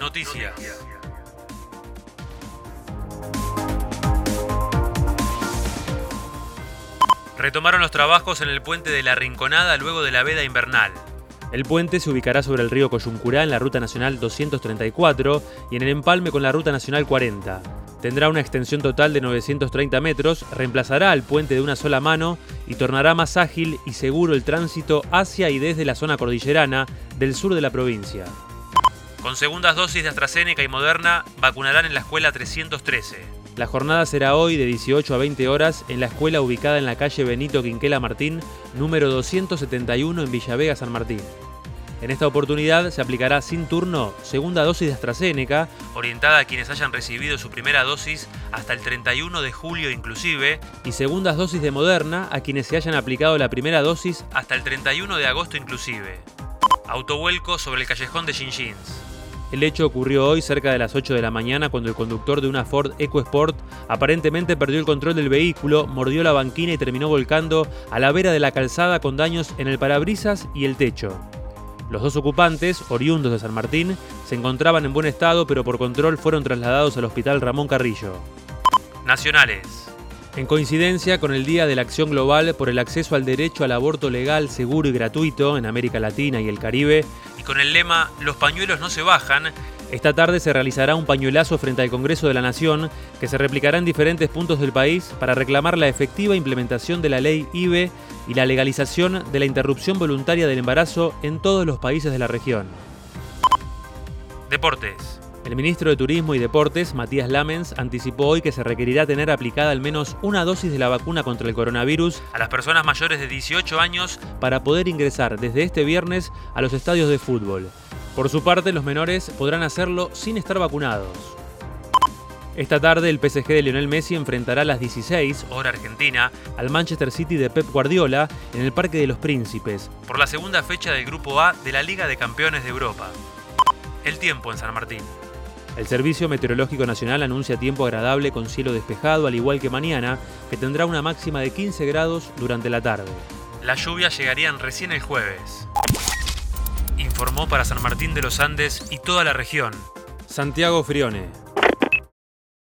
Noticias. Retomaron los trabajos en el puente de la Rinconada luego de la veda invernal. El puente se ubicará sobre el río Coyuncurá en la Ruta Nacional 234 y en el empalme con la Ruta Nacional 40. Tendrá una extensión total de 930 metros, reemplazará al puente de una sola mano y tornará más ágil y seguro el tránsito hacia y desde la zona cordillerana del sur de la provincia. Con segundas dosis de AstraZeneca y Moderna, vacunarán en la escuela 313. La jornada será hoy de 18 a 20 horas en la escuela ubicada en la calle Benito Quinquela Martín, número 271 en Villavega San Martín. En esta oportunidad se aplicará sin turno segunda dosis de AstraZeneca, orientada a quienes hayan recibido su primera dosis hasta el 31 de julio inclusive, y segundas dosis de Moderna a quienes se hayan aplicado la primera dosis hasta el 31 de agosto inclusive. Autovuelco sobre el callejón de Shinjins. El hecho ocurrió hoy cerca de las 8 de la mañana cuando el conductor de una Ford EcoSport aparentemente perdió el control del vehículo, mordió la banquina y terminó volcando a la vera de la calzada con daños en el parabrisas y el techo. Los dos ocupantes, oriundos de San Martín, se encontraban en buen estado, pero por control fueron trasladados al hospital Ramón Carrillo. Nacionales. En coincidencia con el Día de la Acción Global por el acceso al derecho al aborto legal, seguro y gratuito en América Latina y el Caribe, y con el lema Los pañuelos no se bajan, esta tarde se realizará un pañuelazo frente al Congreso de la Nación que se replicará en diferentes puntos del país para reclamar la efectiva implementación de la ley IBE y la legalización de la interrupción voluntaria del embarazo en todos los países de la región. Deportes. El ministro de Turismo y Deportes, Matías Lamens, anticipó hoy que se requerirá tener aplicada al menos una dosis de la vacuna contra el coronavirus a las personas mayores de 18 años para poder ingresar desde este viernes a los estadios de fútbol. Por su parte, los menores podrán hacerlo sin estar vacunados. Esta tarde el PSG de Lionel Messi enfrentará a las 16, hora argentina, al Manchester City de Pep Guardiola en el Parque de los Príncipes, por la segunda fecha del Grupo A de la Liga de Campeones de Europa. El tiempo en San Martín. El Servicio Meteorológico Nacional anuncia tiempo agradable con cielo despejado, al igual que mañana, que tendrá una máxima de 15 grados durante la tarde. Las lluvias llegarían recién el jueves informó para San Martín de los Andes y toda la región. Santiago Frione.